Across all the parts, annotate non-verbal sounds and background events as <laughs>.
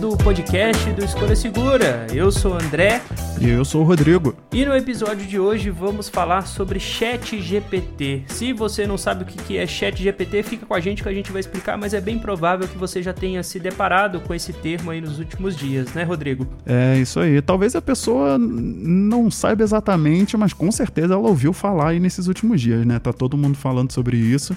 Do podcast do Escolha Segura. Eu sou o André. E eu sou o Rodrigo. E no episódio de hoje vamos falar sobre Chat GPT. Se você não sabe o que é Chat GPT, fica com a gente que a gente vai explicar, mas é bem provável que você já tenha se deparado com esse termo aí nos últimos dias, né, Rodrigo? É isso aí. Talvez a pessoa não saiba exatamente, mas com certeza ela ouviu falar aí nesses últimos dias, né? Tá todo mundo falando sobre isso.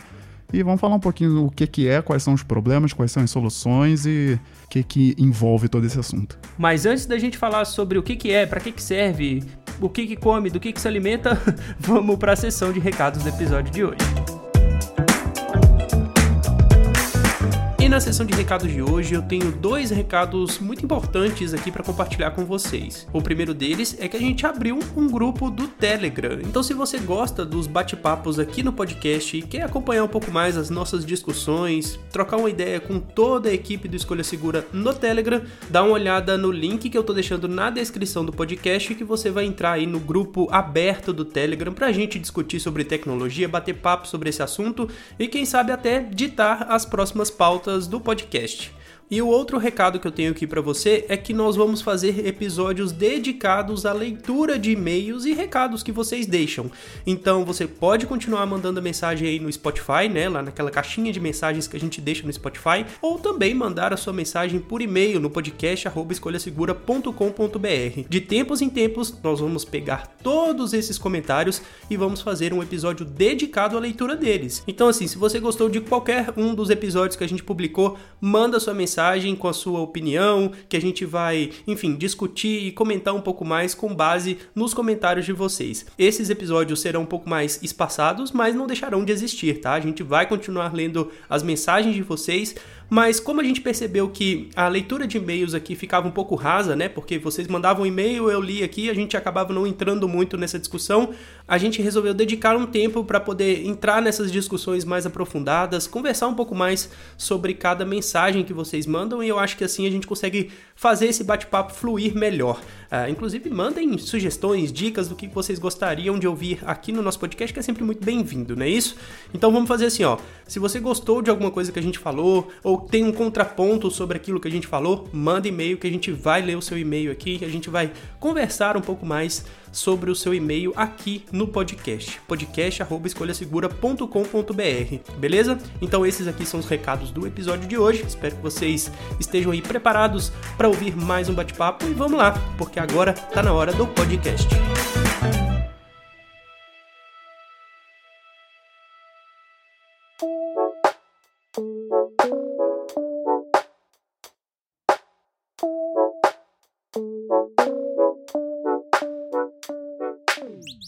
E vamos falar um pouquinho o que, que é, quais são os problemas, quais são as soluções e o que, que envolve todo esse assunto. Mas antes da gente falar sobre o que, que é, para que, que serve, o que, que come, do que, que se alimenta, <laughs> vamos para a sessão de recados do episódio de hoje. Na sessão de recados de hoje eu tenho dois recados muito importantes aqui para compartilhar com vocês. O primeiro deles é que a gente abriu um grupo do Telegram. Então se você gosta dos bate-papos aqui no podcast e quer acompanhar um pouco mais as nossas discussões, trocar uma ideia com toda a equipe do Escolha Segura no Telegram, dá uma olhada no link que eu tô deixando na descrição do podcast que você vai entrar aí no grupo aberto do Telegram pra gente discutir sobre tecnologia, bater papo sobre esse assunto e quem sabe até ditar as próximas pautas do podcast. E o outro recado que eu tenho aqui para você é que nós vamos fazer episódios dedicados à leitura de e-mails e recados que vocês deixam. Então você pode continuar mandando mensagem aí no Spotify, né, lá naquela caixinha de mensagens que a gente deixa no Spotify, ou também mandar a sua mensagem por e-mail no podcast escolhasegura.com.br. De tempos em tempos nós vamos pegar todos esses comentários e vamos fazer um episódio dedicado à leitura deles. Então assim, se você gostou de qualquer um dos episódios que a gente publicou, manda sua mensagem mensagem com a sua opinião, que a gente vai, enfim, discutir e comentar um pouco mais com base nos comentários de vocês. Esses episódios serão um pouco mais espaçados, mas não deixarão de existir, tá? A gente vai continuar lendo as mensagens de vocês, mas como a gente percebeu que a leitura de e-mails aqui ficava um pouco rasa, né? Porque vocês mandavam e-mail, eu li aqui, a gente acabava não entrando muito nessa discussão, a gente resolveu dedicar um tempo para poder entrar nessas discussões mais aprofundadas, conversar um pouco mais sobre cada mensagem que vocês mandam e eu acho que assim a gente consegue fazer esse bate-papo fluir melhor. Uh, inclusive, mandem sugestões, dicas do que vocês gostariam de ouvir aqui no nosso podcast, que é sempre muito bem-vindo, não é isso? Então vamos fazer assim, ó. Se você gostou de alguma coisa que a gente falou, ou tem um contraponto sobre aquilo que a gente falou, manda e-mail que a gente vai ler o seu e-mail aqui, que a gente vai conversar um pouco mais sobre o seu e-mail aqui no podcast. podcast@escolhasegura.com.br. Beleza? Então esses aqui são os recados do episódio de hoje. Espero que vocês estejam aí preparados para ouvir mais um bate-papo e vamos lá, porque agora tá na hora do podcast.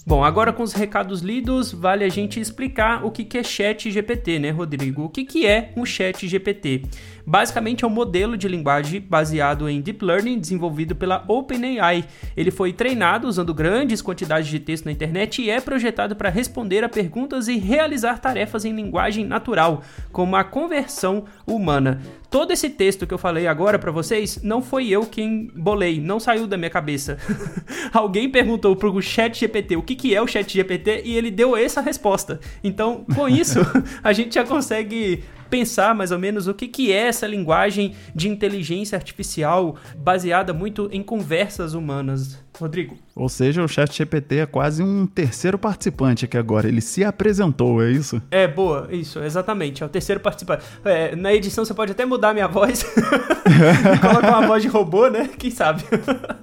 Bom, agora com os recados lidos, vale a gente explicar o que é Chat GPT, né, Rodrigo? O que é um Chat GPT? Basicamente é um modelo de linguagem baseado em Deep Learning desenvolvido pela OpenAI. Ele foi treinado usando grandes quantidades de texto na internet e é projetado para responder a perguntas e realizar tarefas em linguagem natural, como a conversão humana. Todo esse texto que eu falei agora para vocês não foi eu quem bolei, não saiu da minha cabeça. <laughs> Alguém perguntou pro Chat GPT o que, que é o Chat GPT e ele deu essa resposta. Então, com isso, <laughs> a gente já consegue pensar mais ou menos o que, que é essa linguagem de inteligência artificial baseada muito em conversas humanas. Rodrigo. Ou seja, o chat GPT é quase um terceiro participante aqui agora. Ele se apresentou, é isso? É, boa, isso, exatamente. É o terceiro participante. É, na edição você pode até mudar a minha voz <laughs> colocar uma voz de robô, né? Quem sabe?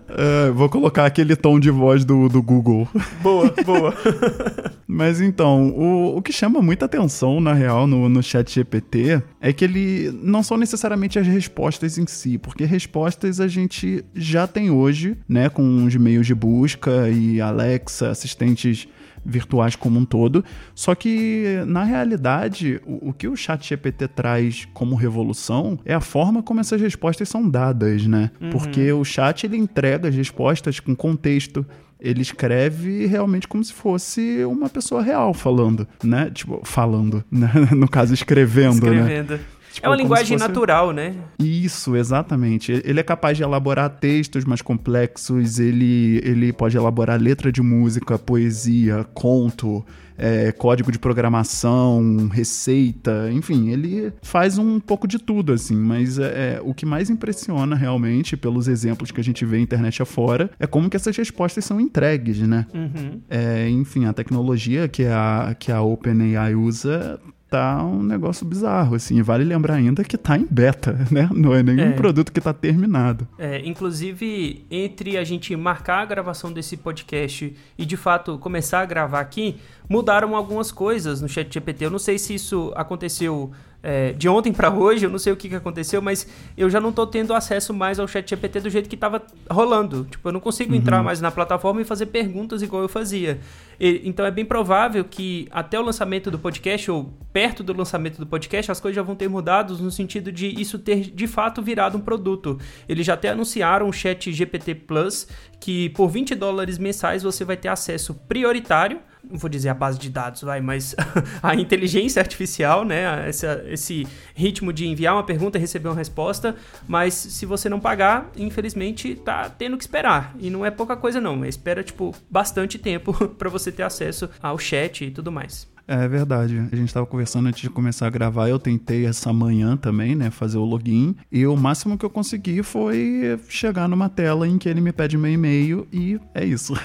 É, vou colocar aquele tom de voz do, do Google. Boa, boa. <laughs> Mas então, o, o que chama muita atenção, na real, no, no chat GPT é que ele não são necessariamente as respostas em si, porque respostas a gente já tem hoje, né, com os meios de busca e Alexa, assistentes virtuais como um todo. Só que, na realidade, o, o que o chat GPT traz como revolução é a forma como essas respostas são dadas, né? Uhum. Porque o chat ele entrega as respostas com contexto, ele escreve realmente como se fosse uma pessoa real falando, né? Tipo, falando, né? <laughs> No caso, escrevendo, né? escrevendo. Tipo, é uma linguagem fosse... natural, né? Isso, exatamente. Ele é capaz de elaborar textos mais complexos, ele, ele pode elaborar letra de música, poesia, conto, é, código de programação, receita, enfim, ele faz um pouco de tudo, assim, mas é, é, o que mais impressiona realmente, pelos exemplos que a gente vê internet afora, é como que essas respostas são entregues, né? Uhum. É, enfim, a tecnologia que a, que a OpenAI usa tá um negócio bizarro, assim. Vale lembrar ainda que tá em beta, <laughs> né? Não é nenhum é. produto que tá terminado. É, inclusive, entre a gente marcar a gravação desse podcast e de fato começar a gravar aqui, mudaram algumas coisas no chat GPT. Eu não sei se isso aconteceu é, de ontem para hoje, eu não sei o que, que aconteceu, mas eu já não estou tendo acesso mais ao chat GPT do jeito que estava rolando. Tipo, eu não consigo uhum. entrar mais na plataforma e fazer perguntas igual eu fazia. E, então é bem provável que até o lançamento do podcast, ou perto do lançamento do podcast, as coisas já vão ter mudado no sentido de isso ter de fato virado um produto. Eles já até anunciaram o chat GPT Plus, que por 20 dólares mensais você vai ter acesso prioritário não vou dizer a base de dados, vai, mas <laughs> a inteligência artificial, né? Essa, esse ritmo de enviar uma pergunta e receber uma resposta, mas se você não pagar, infelizmente tá tendo que esperar. E não é pouca coisa não, espera tipo bastante tempo <laughs> para você ter acesso ao chat e tudo mais. É verdade. A gente estava conversando antes de começar a gravar. Eu tentei essa manhã também, né? Fazer o login. E o máximo que eu consegui foi chegar numa tela em que ele me pede meu e-mail e é isso. <laughs>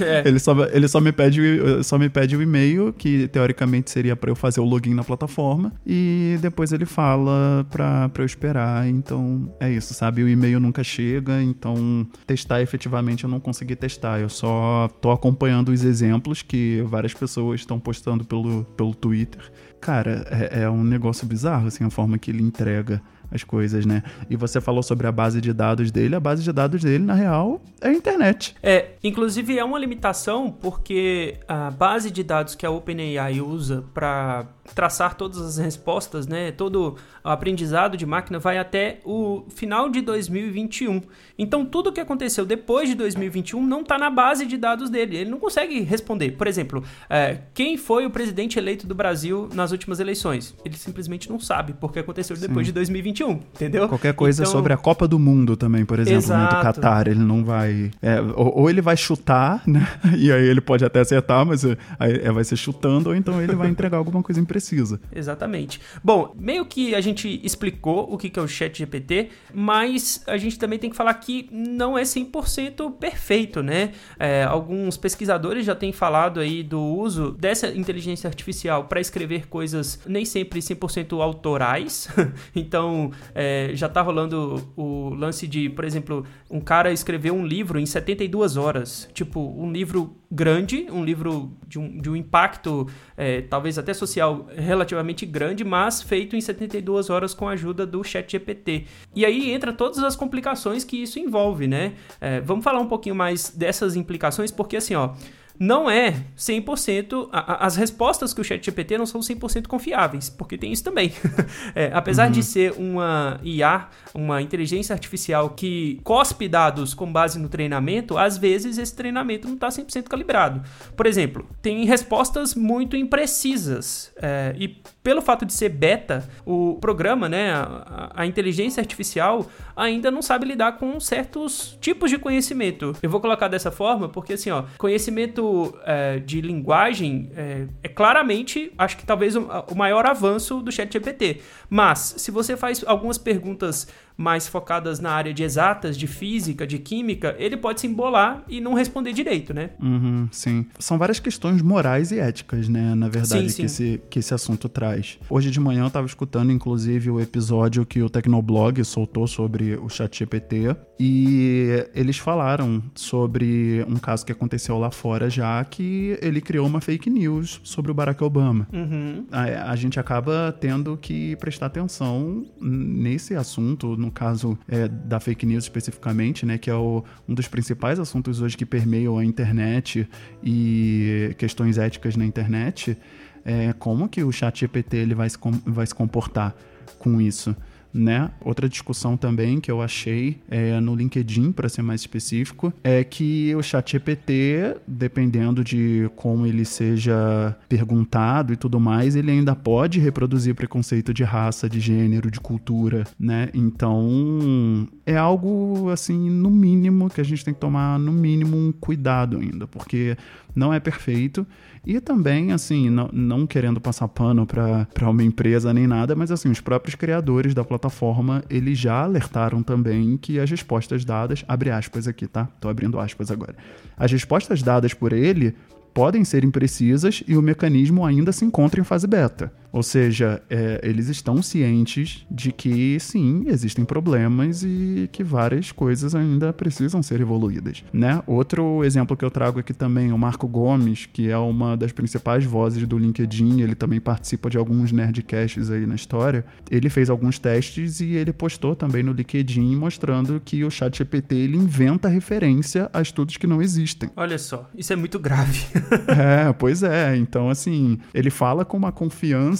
É. ele, só, ele só me pede só me pede o e-mail, que teoricamente seria para eu fazer o login na plataforma. E depois ele fala para eu esperar. Então é isso, sabe? O e-mail nunca chega. Então testar efetivamente eu não consegui testar. Eu só tô acompanhando os exemplos que várias pessoas estão postando pelo pelo, pelo Twitter. Cara, é, é um negócio bizarro, assim, a forma que ele entrega as coisas, né? E você falou sobre a base de dados dele. A base de dados dele, na real, é a internet. É, inclusive é uma limitação porque a base de dados que a OpenAI usa para traçar todas as respostas, né? Todo o aprendizado de máquina vai até o final de 2021. Então, tudo que aconteceu depois de 2021 não está na base de dados dele. Ele não consegue responder. Por exemplo, é, quem foi o presidente eleito do Brasil nas últimas eleições? Ele simplesmente não sabe, porque aconteceu depois Sim. de 2021, entendeu? Qualquer coisa então... sobre a Copa do Mundo também, por exemplo, né, do Qatar, ele não vai. É, ou, ou, ele vai chutar, né? <laughs> E aí ele pode até acertar, mas é, aí é, vai ser chutando, ou então ele vai entregar alguma coisa imprecisa. Exatamente. Bom, meio que a gente explicou o que é o Chat GPT, mas a gente também tem que falar que não é 100% perfeito, né? É, alguns pesquisadores já têm falado aí do uso dessa inteligência artificial para escrever coisas nem sempre 100% autorais. <laughs> então, é, já tá rolando o lance de, por exemplo, um cara escreveu um livro em 72 horas. Tipo, um livro grande, um livro de um, de um impacto, é, talvez até social, relativamente grande, mas feito em 72 horas com a ajuda do Chat GPT. E aí entra todas as complicações que isso envolve, né? É, vamos falar um pouquinho mais dessas implicações, porque assim, ó não é 100%, a, as respostas que o ChatGPT não são 100% confiáveis, porque tem isso também. <laughs> é, apesar uhum. de ser uma IA, uma inteligência artificial que cospe dados com base no treinamento, às vezes esse treinamento não está 100% calibrado. Por exemplo, tem respostas muito imprecisas é, e pelo fato de ser beta, o programa, né, a, a, inteligência artificial ainda não sabe lidar com certos tipos de conhecimento. Eu vou colocar dessa forma porque assim, ó, conhecimento é, de linguagem é, é, claramente, acho que talvez o, o maior avanço do ChatGPT. Mas, se você faz algumas perguntas mais focadas na área de exatas, de física, de química, ele pode se embolar e não responder direito, né? Uhum, sim. São várias questões morais e éticas, né? Na verdade, sim, sim. Que, esse, que esse assunto traz. Hoje de manhã eu estava escutando, inclusive, o episódio que o Tecnoblog soltou sobre o ChatGPT e eles falaram sobre um caso que aconteceu lá fora já, que ele criou uma fake news sobre o Barack Obama. Uhum. A, a gente acaba tendo que prestar atenção nesse assunto, no caso é, da fake news especificamente, né, que é o, um dos principais assuntos hoje que permeiam a internet e questões éticas na internet, é como que o chat GPT ele vai se, vai se comportar com isso né? Outra discussão também que eu achei é, no LinkedIn, para ser mais específico, é que o ChatGPT, dependendo de como ele seja perguntado e tudo mais, ele ainda pode reproduzir preconceito de raça, de gênero, de cultura, né? Então, é algo assim, no mínimo que a gente tem que tomar no mínimo um cuidado ainda, porque não é perfeito e também, assim, não, não querendo passar pano para uma empresa nem nada, mas assim, os próprios criadores da plataforma, eles já alertaram também que as respostas dadas, abre aspas aqui, tá? Tô abrindo aspas agora. As respostas dadas por ele podem ser imprecisas e o mecanismo ainda se encontra em fase beta. Ou seja, é, eles estão cientes de que sim, existem problemas e que várias coisas ainda precisam ser evoluídas. Né? Outro exemplo que eu trago aqui também, o Marco Gomes, que é uma das principais vozes do LinkedIn, ele também participa de alguns nerdcasts aí na história. Ele fez alguns testes e ele postou também no LinkedIn mostrando que o ChatGPT ele inventa referência a estudos que não existem. Olha só, isso é muito grave. <laughs> é, pois é. Então, assim, ele fala com uma confiança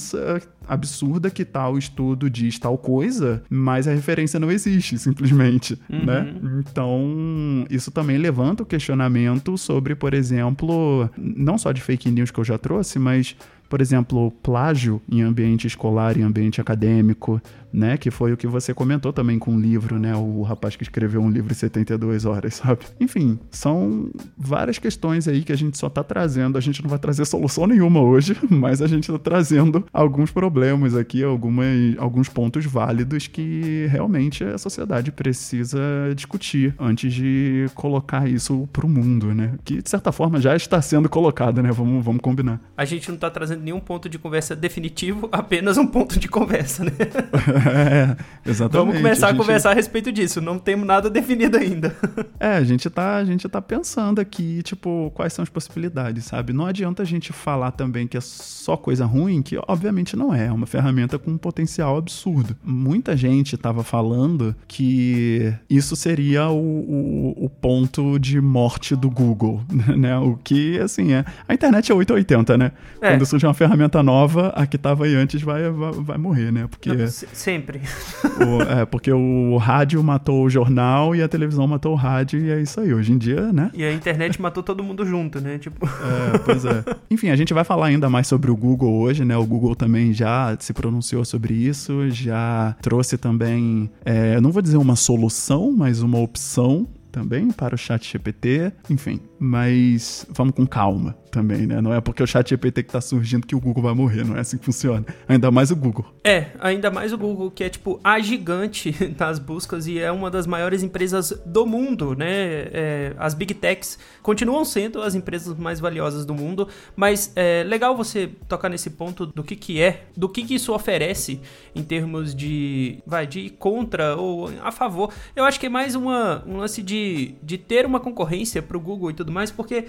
absurda que tal estudo diz tal coisa, mas a referência não existe, simplesmente, uhum. né? Então, isso também levanta o questionamento sobre, por exemplo, não só de fake news que eu já trouxe, mas por exemplo, plágio em ambiente escolar, em ambiente acadêmico, né? Que foi o que você comentou também com o livro, né? O rapaz que escreveu um livro em 72 horas, sabe? Enfim, são várias questões aí que a gente só tá trazendo. A gente não vai trazer solução nenhuma hoje, <laughs> mas a gente tá trazendo alguns problemas aqui, algumas, alguns pontos válidos que realmente a sociedade precisa discutir antes de colocar isso pro mundo, né? Que de certa forma já está sendo colocado, né? Vamos, vamos combinar. A gente não tá trazendo nenhum ponto de conversa definitivo, <laughs> apenas um ponto de conversa, né? <laughs> é, exatamente. Vamos começar a, gente... a, conversar a respeito disso. Não temos nada <laughs> definido ainda. é, a gente, tá, a gente tá pensando aqui, tipo, quais são as possibilidades, sabe? Não adianta a gente falar também que é só coisa ruim, que obviamente não é. É uma ferramenta com um potencial absurdo. Muita gente tava falando que isso seria o, o, o ponto de morte do Google, né? O que, assim, é... A internet é 880, né? É. Quando surge uma ferramenta nova, a que tava aí antes vai, vai, vai morrer, né? Porque... Não, Sempre. <laughs> O, é, porque o rádio matou o jornal e a televisão matou o rádio e é isso aí. Hoje em dia, né? E a internet <laughs> matou todo mundo junto, né? Tipo... É, pois é. Enfim, a gente vai falar ainda mais sobre o Google hoje, né? O Google também já se pronunciou sobre isso, já trouxe também, é, não vou dizer uma solução, mas uma opção também para o chat GPT, enfim, mas vamos com calma também, né? Não é porque o chat GPT que tá surgindo que o Google vai morrer, não é assim que funciona. Ainda mais o Google. É, ainda mais o Google, que é tipo a gigante <laughs> das buscas e é uma das maiores empresas do mundo, né? É, as Big Techs continuam sendo as empresas mais valiosas do mundo, mas é legal você tocar nesse ponto do que que é, do que que isso oferece em termos de, vai, de contra ou a favor. Eu acho que é mais uma, um lance de, de ter uma concorrência pro Google e tudo mais, porque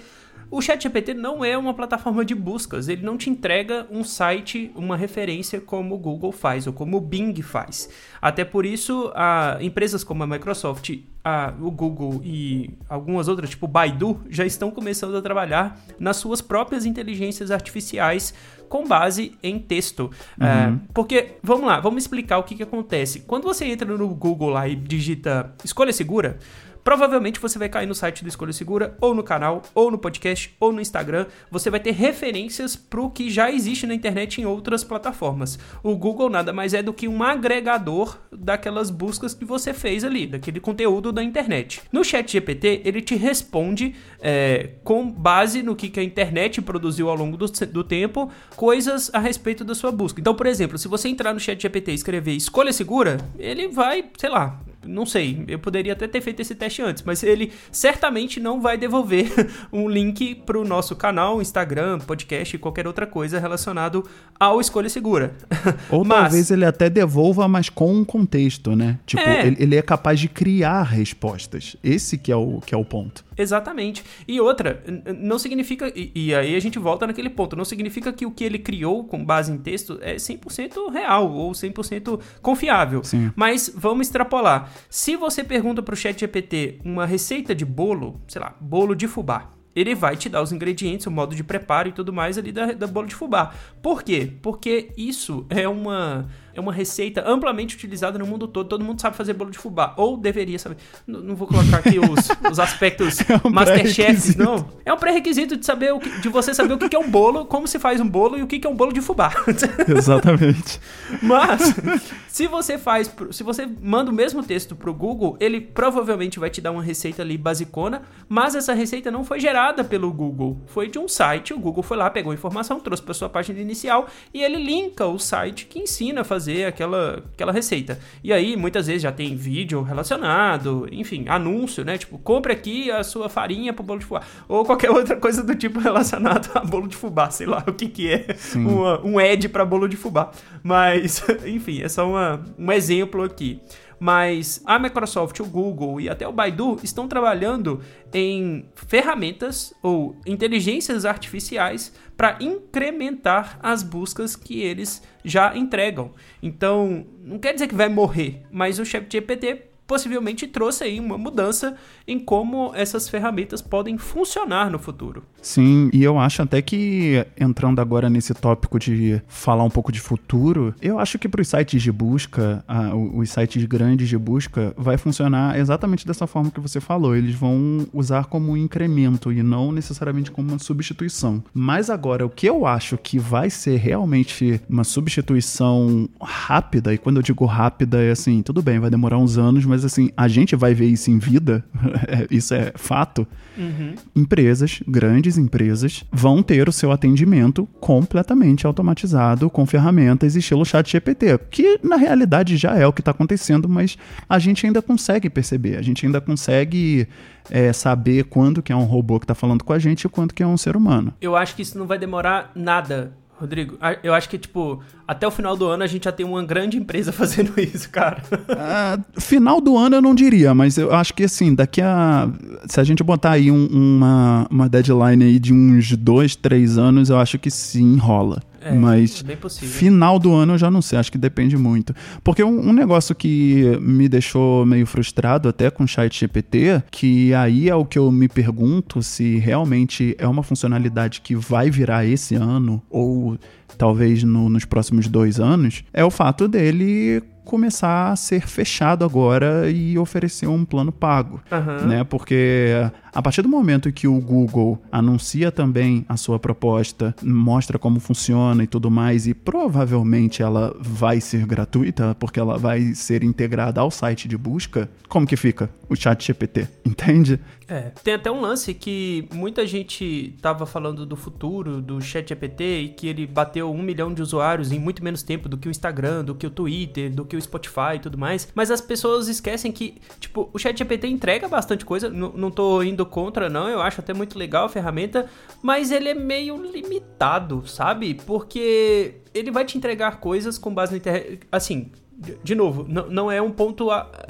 o ChatGPT não é uma plataforma de buscas, ele não te entrega um site, uma referência como o Google faz ou como o Bing faz. Até por isso, a, empresas como a Microsoft, a, o Google e algumas outras, tipo Baidu, já estão começando a trabalhar nas suas próprias inteligências artificiais com base em texto. Uhum. É, porque, vamos lá, vamos explicar o que, que acontece. Quando você entra no Google lá e digita escolha segura, Provavelmente você vai cair no site do Escolha Segura, ou no canal, ou no podcast, ou no Instagram. Você vai ter referências para o que já existe na internet em outras plataformas. O Google nada mais é do que um agregador daquelas buscas que você fez ali, daquele conteúdo da internet. No Chat GPT, ele te responde é, com base no que, que a internet produziu ao longo do, do tempo, coisas a respeito da sua busca. Então, por exemplo, se você entrar no Chat GPT e escrever escolha segura, ele vai, sei lá, não sei, eu poderia até ter feito esse teste antes, mas ele certamente não vai devolver <laughs> um link para o nosso canal, Instagram, podcast e qualquer outra coisa relacionado ao Escolha Segura. Ou mas, talvez ele até devolva, mas com um contexto, né? Tipo, é. Ele, ele, é capaz de criar respostas. Esse que é o, que é o ponto. Exatamente. E outra, não significa, e, e aí a gente volta naquele ponto, não significa que o que ele criou com base em texto é 100% real ou 100% confiável. Sim. Mas vamos extrapolar. Se você pergunta para o chat GPT uma receita de bolo, sei lá, bolo de fubá, ele vai te dar os ingredientes, o modo de preparo e tudo mais ali da, da bolo de fubá. Por quê? Porque isso é uma é uma receita amplamente utilizada no mundo todo. Todo mundo sabe fazer bolo de fubá. Ou deveria saber. Não, não vou colocar aqui os, os aspectos <laughs> é um Masterchef, não. É um pré-requisito de saber o que, de você saber o que é um bolo, como se faz um bolo e o que é um bolo de fubá. <laughs> Exatamente. Mas, se você faz. Se você manda o mesmo texto pro Google, ele provavelmente vai te dar uma receita ali basicona, mas essa receita não foi gerada pelo Google. Foi de um site. O Google foi lá, pegou a informação, trouxe para sua página inicial e ele linka o site que ensina a fazer fazer aquela, aquela receita. E aí, muitas vezes já tem vídeo relacionado, enfim, anúncio, né? Tipo, compre aqui a sua farinha pro bolo de fubá. Ou qualquer <laughs> outra coisa do tipo relacionado a bolo de fubá, sei lá o que que é uma, um ad para bolo de fubá. Mas, <laughs> enfim, é só uma, um exemplo aqui mas a Microsoft, o Google e até o Baidu estão trabalhando em ferramentas ou inteligências artificiais para incrementar as buscas que eles já entregam. Então, não quer dizer que vai morrer, mas o ChatGPT possivelmente trouxe aí uma mudança em como essas ferramentas podem funcionar no futuro. Sim, e eu acho até que entrando agora nesse tópico de falar um pouco de futuro, eu acho que para os sites de busca, os sites grandes de busca, vai funcionar exatamente dessa forma que você falou. Eles vão usar como um incremento e não necessariamente como uma substituição. Mas agora, o que eu acho que vai ser realmente uma substituição rápida, e quando eu digo rápida é assim, tudo bem, vai demorar uns anos, mas mas assim, a gente vai ver isso em vida, <laughs> é, isso é fato. Uhum. Empresas, grandes empresas, vão ter o seu atendimento completamente automatizado com ferramentas estilo chat GPT, que na realidade já é o que está acontecendo, mas a gente ainda consegue perceber, a gente ainda consegue é, saber quando que é um robô que está falando com a gente e quando que é um ser humano. Eu acho que isso não vai demorar nada Rodrigo, eu acho que, tipo, até o final do ano a gente já tem uma grande empresa <laughs> fazendo isso, cara. Uh, final do ano eu não diria, mas eu acho que, assim, daqui a. Se a gente botar aí um, uma, uma deadline aí de uns dois, três anos, eu acho que sim, rola. É, Mas é final do ano eu já não sei, acho que depende muito. Porque um, um, negócio que me deixou meio frustrado até com o chat GPT, que aí é o que eu me pergunto se realmente é uma funcionalidade que vai virar esse ano ou talvez no, nos próximos dois anos, é o fato dele começar a ser fechado agora e oferecer um plano pago, uhum. né? Porque a partir do momento que o Google anuncia também a sua proposta, mostra como funciona e tudo mais, e provavelmente ela vai ser gratuita, porque ela vai ser integrada ao site de busca, como que fica o chat GPT? <laughs> Entende? É, tem até um lance que muita gente tava falando do futuro do chat GPT e que ele bateu um milhão de usuários em muito menos tempo do que o Instagram, do que o Twitter, do que o Spotify e tudo mais. Mas as pessoas esquecem que, tipo, o chat GPT entrega bastante coisa. N não tô indo contra, não. Eu acho até muito legal a ferramenta. Mas ele é meio limitado, sabe? Porque ele vai te entregar coisas com base na internet. Assim, de novo, não é um ponto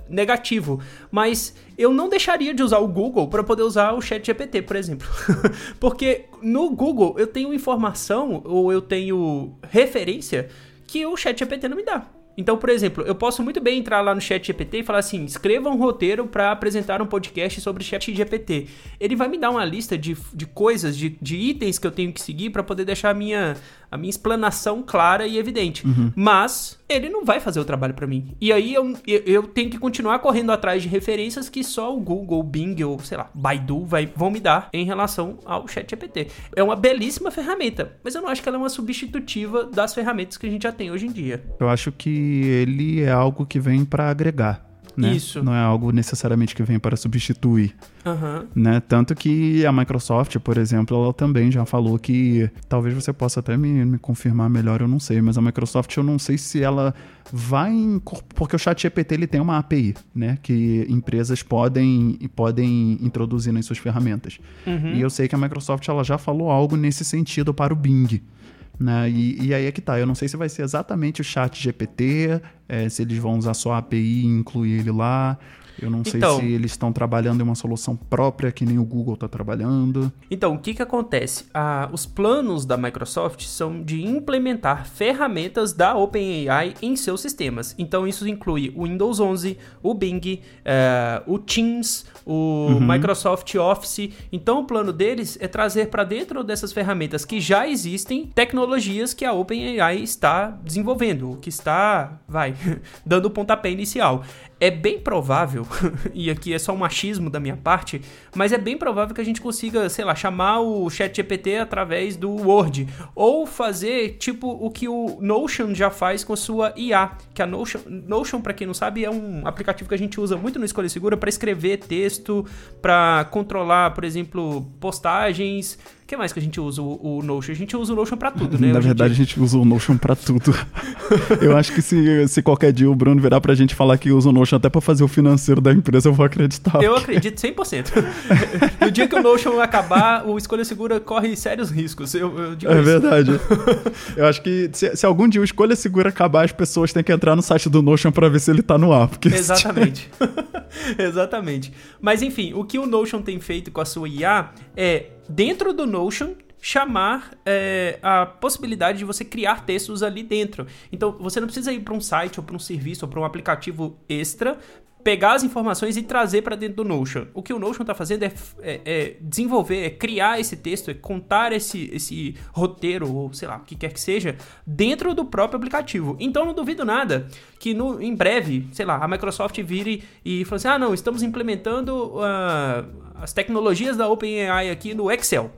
negativo, mas eu não deixaria de usar o Google para poder usar o Chat GPT, por exemplo. <laughs> Porque no Google eu tenho informação ou eu tenho referência que o Chat GPT não me dá. Então, por exemplo, eu posso muito bem entrar lá no Chat GPT e falar assim: escreva um roteiro para apresentar um podcast sobre Chat GPT. Ele vai me dar uma lista de, de coisas, de, de itens que eu tenho que seguir para poder deixar a minha, a minha explanação clara e evidente. Uhum. Mas ele não vai fazer o trabalho para mim. E aí eu, eu tenho que continuar correndo atrás de referências que só o Google, o Bing ou, sei lá, Baidu vai, vão me dar em relação ao ChatGPT. É uma belíssima ferramenta, mas eu não acho que ela é uma substitutiva das ferramentas que a gente já tem hoje em dia. Eu acho que ele é algo que vem para agregar. Né? Isso. Não é algo necessariamente que vem para substituir. Aham. né? Tanto que a Microsoft, por exemplo, ela também já falou que talvez você possa até me, me confirmar melhor, eu não sei, mas a Microsoft eu não sei se ela vai porque o ChatGPT ele tem uma API, né, que empresas podem podem introduzir nas suas ferramentas. Uhum. E eu sei que a Microsoft ela já falou algo nesse sentido para o Bing. Né? E, e aí é que tá. Eu não sei se vai ser exatamente o chat GPT, é, se eles vão usar só a API e incluir ele lá. Eu não sei Então- se eles estão trabalhando em uma solução própria que nem o Google está trabalhando. Então, o que, que acontece? Ah, os planos da Microsoft são de implementar ferramentas da OpenAI em seus sistemas. Então, isso inclui o Windows 11, o Bing, eh, o Teams, o Microsoft Office. Então, o plano deles é trazer para dentro dessas ferramentas que já existem tecnologias que a OpenAI está desenvolvendo, que está, vai, <laughs> dando o pontapé inicial. É bem provável, <laughs> e aqui é só um machismo da minha parte, mas é bem provável que a gente consiga, sei lá, chamar o ChatGPT através do Word. Ou fazer tipo o que o Notion já faz com a sua IA. Que a Notion, Notion para quem não sabe, é um aplicativo que a gente usa muito no Escolha Segura para escrever texto, para controlar, por exemplo, postagens. O que mais que a gente usa o, o Notion? A gente usa o Notion para tudo, né? Na hoje verdade, a dia. gente usa o Notion pra tudo. <laughs> eu acho que se, se qualquer dia o Bruno virar pra gente falar que usa o Notion até pra fazer o financeiro da empresa, eu vou acreditar. Eu acredito 100%. <laughs> no dia que o Notion acabar, o Escolha Segura corre sérios riscos. Eu, eu digo É isso. verdade. <laughs> Eu acho que se, se algum dia o Escolha Segura acabar, as pessoas têm que entrar no site do Notion pra ver se ele tá no ar. Porque Exatamente. Exatamente. Mas enfim, o que o Notion tem feito com a sua IA é, dentro do Notion, chamar é, a possibilidade de você criar textos ali dentro. Então, você não precisa ir para um site ou para um serviço ou para um aplicativo extra pegar as informações e trazer para dentro do Notion. O que o Notion está fazendo é, é- é desenvolver, é criar esse texto, é contar esse, esse roteiro, ou sei lá, o que quer que seja, dentro do próprio aplicativo. Então não duvido nada que no, em breve, sei lá, a Microsoft vire e fale assim: ah, não, estamos implementando ah, as tecnologias da OpenAI aqui no Excel.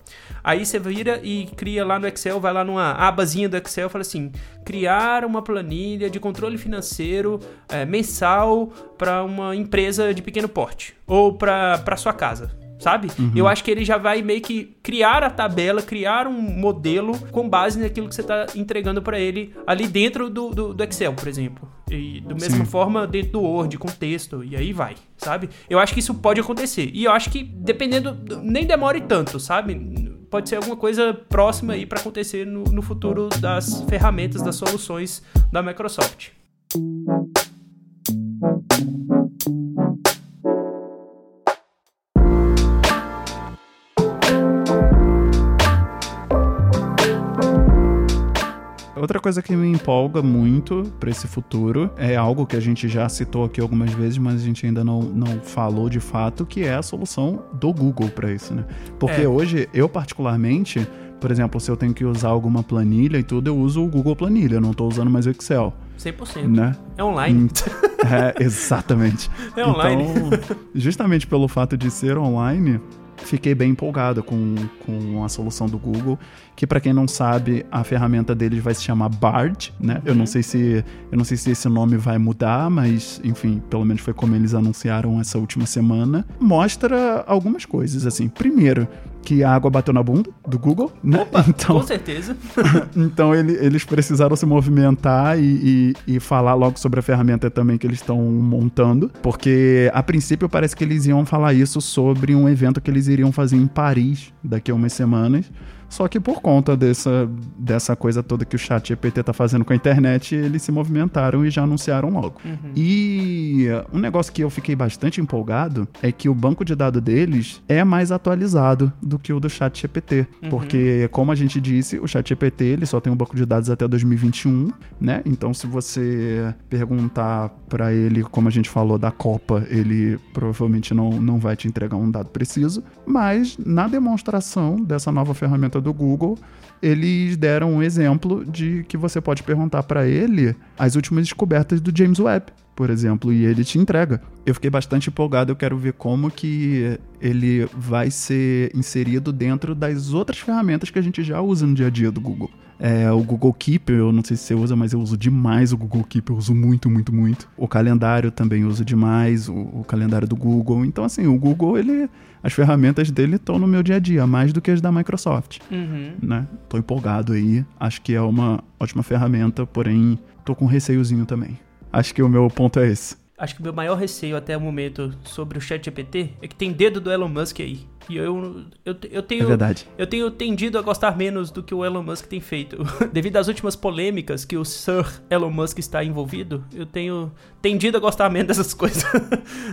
Aí você vira e cria lá no Excel, vai lá numa abazinha do Excel fala assim: criar uma planilha de controle financeiro eh, mensal para uma empresa de pequeno porte ou para sua casa. Sabe? Eu acho que ele já vai meio que criar a tabela, criar um modelo com base naquilo que você está entregando para ele ali dentro do, do, do Excel, por exemplo. E da mesma Sim. forma dentro do Word, com texto, e aí vai, sabe? Eu acho que isso pode acontecer. E eu acho que, dependendo, nem demore tanto, sabe? Pode ser alguma coisa próxima aí para acontecer no, no futuro das ferramentas, das soluções da Microsoft. Outra coisa que me empolga muito pra esse futuro é algo que a gente já citou aqui algumas vezes, mas a gente ainda não, não falou de fato, que é a solução do Google pra isso, né? Porque É. hoje, eu particularmente, por exemplo, se eu tenho que usar alguma planilha e tudo, eu uso o Google Planilha, eu não tô usando mais o Excel, 100%. né? É online. <laughs> É, exatamente. <laughs> É online. Então, justamente pelo fato de ser online, fiquei bem empolgado com, com a solução do Google, que para quem não sabe, a ferramenta deles vai se chamar Bard, né? Eu não sei se eu não sei se esse nome vai mudar, mas enfim, pelo menos foi como eles anunciaram essa última semana. Mostra algumas coisas assim. Primeiro, que a água bateu na bunda do Google, né? <laughs> então, Com certeza. <laughs> então ele- eles precisaram se movimentar e, e- e falar logo sobre a ferramenta também que eles estão montando, porque a princípio parece que eles iam falar isso sobre um evento que eles iriam fazer em Paris daqui a umas semanas. Só que por conta dessa, dessa coisa toda que o chat GPT tá fazendo com a internet, eles se movimentaram e já anunciaram logo. E um negócio que eu fiquei bastante empolgado é que o banco de dados deles é mais atualizado do que o do chat GPT. Porque, como a gente disse, o chat GPT ele só tem um banco de dados até 2021, né? Então, se você perguntar para ele, como a gente falou, da Copa, ele provavelmente não, não vai te entregar um dado preciso. Mas, na demonstração dessa nova ferramenta do Google, eles deram um exemplo de que você pode perguntar para ele as últimas descobertas do James Webb. Por exemplo, e ele te entrega. Eu fiquei bastante empolgado, eu quero ver como que ele vai ser inserido dentro das outras ferramentas que a gente já usa no dia a dia do Google. É, o Google Keep, eu não sei se você usa, mas eu uso demais o Google Keep, eu uso muito, muito, muito. O calendário também uso demais, o, o calendário do Google. Então, assim, o Google, ele as ferramentas dele estão no meu dia a dia, mais do que as da Microsoft. Uhum. Né? Tô empolgado aí, acho que é uma ótima ferramenta, porém tô com receiozinho também. Acho que o meu ponto é esse. Acho que o meu maior receio até o momento sobre o chat GPT é que tem dedo do Elon Musk aí. E eu, eu, eu tenho. É verdade. Eu tenho tendido a gostar menos do que o Elon Musk tem feito. <laughs> Devido às últimas polêmicas que o Sir Elon Musk está envolvido, eu tenho tendido a gostar menos dessas <laughs> coisas.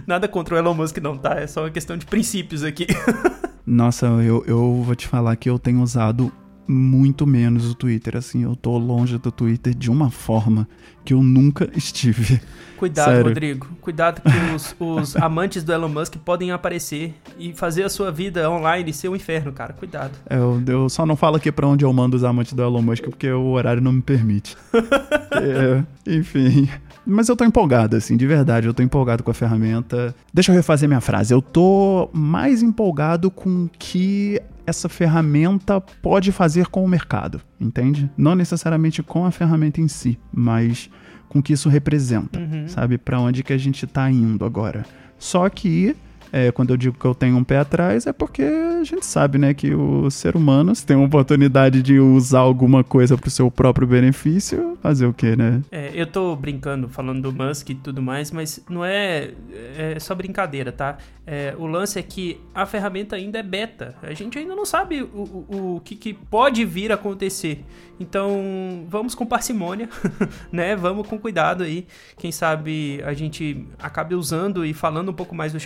Nada contra o Elon Musk, não, tá? É só uma questão de princípios aqui. <laughs> Nossa, eu, eu vou te falar que eu tenho usado muito menos o Twitter. Assim, eu tô longe do Twitter de uma forma que eu nunca estive. Cuidado, Sério. Rodrigo. Cuidado que os, os <laughs> amantes do Elon Musk podem aparecer e fazer a sua vida online ser um inferno, cara. Cuidado. É, Eu, eu só não falo aqui pra onde eu mando os amantes do Elon Musk porque o horário não me permite. <laughs> É, enfim. Mas eu tô empolgado, assim, de verdade. Eu tô empolgado com a ferramenta. Deixa eu refazer minha frase. Eu tô mais empolgado com o que essa ferramenta pode fazer com o mercado, entende? Não necessariamente com a ferramenta em si, mas com o que isso representa, Uhum. sabe? Pra onde que a gente tá indo agora. Só que é, quando eu digo que eu tenho um pé atrás, é porque a gente sabe, né, que o ser humano, se tem uma oportunidade de usar alguma coisa pro seu próprio benefício, fazer o quê, né? É, eu tô brincando, falando do Musk e tudo mais, mas não é, é só brincadeira, tá? É, o lance é que a ferramenta ainda é beta. A gente ainda não sabe o, o, o que, que pode vir a acontecer. Então, vamos com parcimônia, <laughs> né? Vamos com cuidado aí. Quem sabe a gente acabe usando e falando um pouco mais do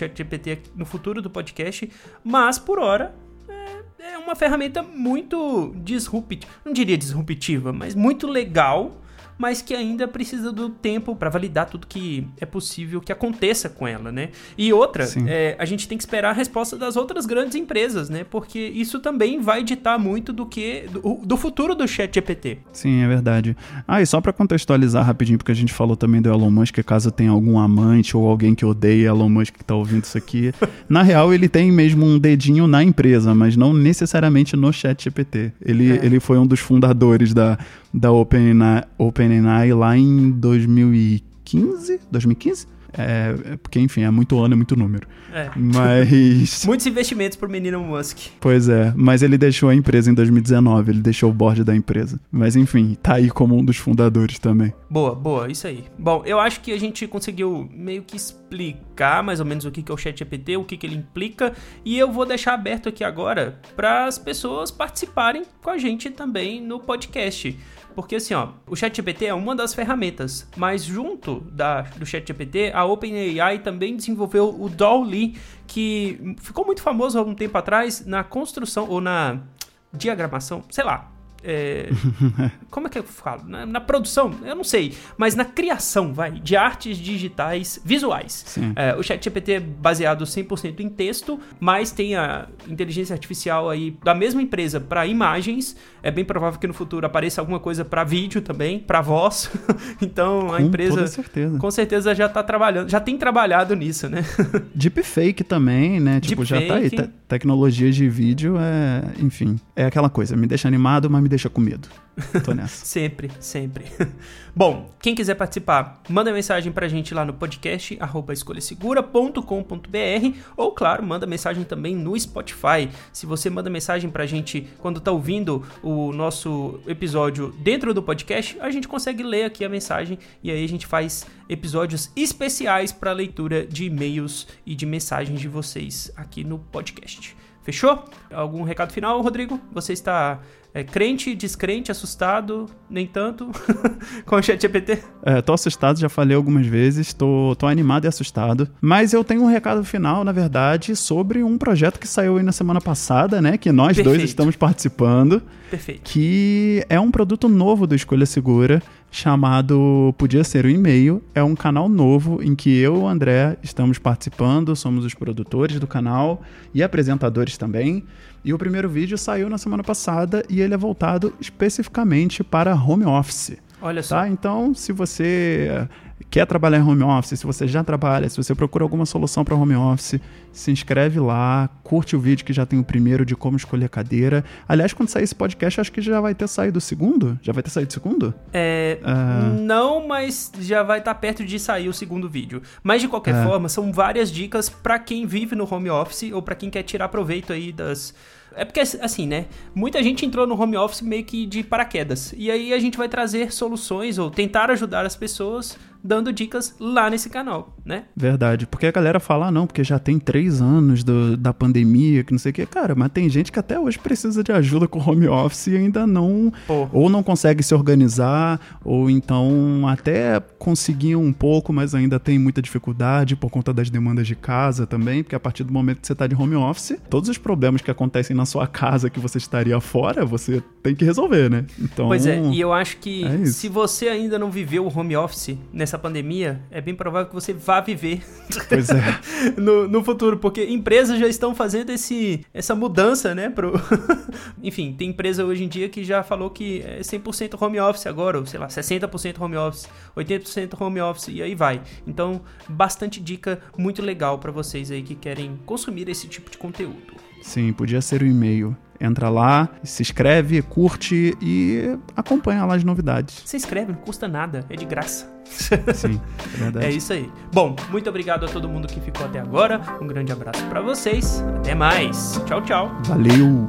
ChatGPT no futuro do podcast. Mas, por hora, é, é uma ferramenta muito disruptiva. Não diria disruptiva, mas muito legal mas que ainda precisa do tempo para validar tudo que é possível que aconteça com ela, né? E outra, é, a gente tem que esperar a resposta das outras grandes empresas, né? Porque isso também vai ditar muito do que do, do futuro do Chat GPT. Sim, é verdade. Ah, e só pra contextualizar rapidinho, porque a gente falou também do Elon Musk, caso tenha algum amante ou alguém que odeia Elon Musk que tá ouvindo isso aqui. <laughs> na real, ele tem mesmo um dedinho na empresa, mas não necessariamente no chat GPT. Ele, É. ele foi um dos fundadores da, da OpenAI OpenAI lá em 2015? 2015? É, é porque, enfim, é muito ano, é muito número. É. Mas. <laughs> Muitos investimentos pro menino Musk. Pois é, mas ele deixou a empresa em 2019, ele deixou o board da empresa. Mas enfim, tá aí como um dos fundadores também. Boa, boa, isso aí. Bom, eu acho que a gente conseguiu meio que explicar mais ou menos o que que é o ChatGPT, o que, que ele implica, e eu vou deixar aberto aqui agora para as pessoas participarem com a gente também no podcast. Porque assim, ó, o ChatGPT é uma das ferramentas, mas junto da, do ChatGPT, a OpenAI também desenvolveu o DALL-E, que ficou muito famoso há um tempo atrás na construção ou na diagramação, sei lá. É, como é que eu falo? Na, na produção, eu não sei, mas na criação, vai, de artes digitais visuais. É, o ChatGPT é baseado 100% em texto, mas tem a inteligência artificial aí da mesma empresa para imagens. É bem provável que no futuro apareça alguma coisa para vídeo também, para voz. <laughs> então a Com empresa toda certeza. com certeza já tá trabalhando, já tem trabalhado nisso, né? <laughs> Deepfake também, né? Tipo, já tá aí. Te tecnologias de vídeo é. Enfim. É aquela coisa, me deixa animado, mas me deixa com medo. Tô <laughs> nessa. Sempre, sempre. <laughs> Bom, quem quiser participar, manda mensagem pra gente lá no podcast escolhasegura.com.br ou, claro, manda mensagem também no Spotify. Se você manda mensagem pra gente quando tá ouvindo o nosso episódio dentro do podcast, a gente consegue ler aqui a mensagem e aí a gente faz episódios especiais para leitura de e-mails e de mensagens de vocês aqui no podcast. Fechou? Algum recado final, Rodrigo? Você está é, crente, descrente, assustado, nem tanto <laughs> com o ChatGPT? É, tô assustado, já falei algumas vezes, tô, tô animado e assustado. Mas eu tenho um recado final, na verdade, sobre um projeto que saiu aí na semana passada, né? Que nós dois Perfeito. estamos participando. Perfeito. que é um produto novo do Escolha Segura, chamado Podia Ser um E-mail. É um canal novo em que eu e o André estamos participando, somos os produtores do canal e apresentadores também. E o primeiro vídeo saiu na semana passada e ele é voltado especificamente para home office. Olha só. Tá? Então, se você quer trabalhar em home office, se você já trabalha, se você procura alguma solução para home office, se inscreve lá, curte o vídeo que já tem o primeiro de como escolher cadeira. Aliás, quando sair esse podcast, acho que já vai ter saído o segundo. Já vai ter saído o segundo? É, uh... Não, mas já vai estar tá perto de sair o segundo vídeo. Mas de qualquer é. forma, são várias dicas para quem vive no home office ou para quem quer tirar proveito aí das é porque, assim, né? Muita gente entrou no home office meio que de paraquedas. E aí a gente vai trazer soluções ou tentar ajudar as pessoas dando dicas lá nesse canal, né? Verdade. Porque a galera fala, ah, não, porque já tem três anos do, da pandemia, que não sei o que. Cara, mas tem gente que até hoje precisa de ajuda com home office e ainda não. Pô. Ou não consegue se organizar, ou então até conseguiu um pouco, mas ainda tem muita dificuldade por conta das demandas de casa também. Porque a partir do momento que você está de home office, todos os problemas que acontecem na sua casa que você estaria fora, você tem que resolver, né? Então. Pois é, e eu acho que é se você ainda não viveu o home office nessa essa pandemia, é bem provável que você vá viver <laughs> pois é. <laughs> no, no futuro, porque empresas já estão fazendo esse, essa mudança, né? Pro... <laughs> Enfim, tem empresa hoje em dia que já falou que é 100% home office agora, ou sei lá, 60% home office, 80% home office, e aí vai. Então, bastante dica muito legal para vocês aí que querem consumir esse tipo de conteúdo. Sim, podia ser o e-mail Entra lá, se inscreve, curte e acompanha lá as novidades. Se inscreve, não custa nada, é de graça. <laughs> Sim, é verdade. É isso aí. Bom, muito obrigado a todo mundo que ficou até agora. Um grande abraço para vocês. Até mais. Tchau, tchau. Valeu.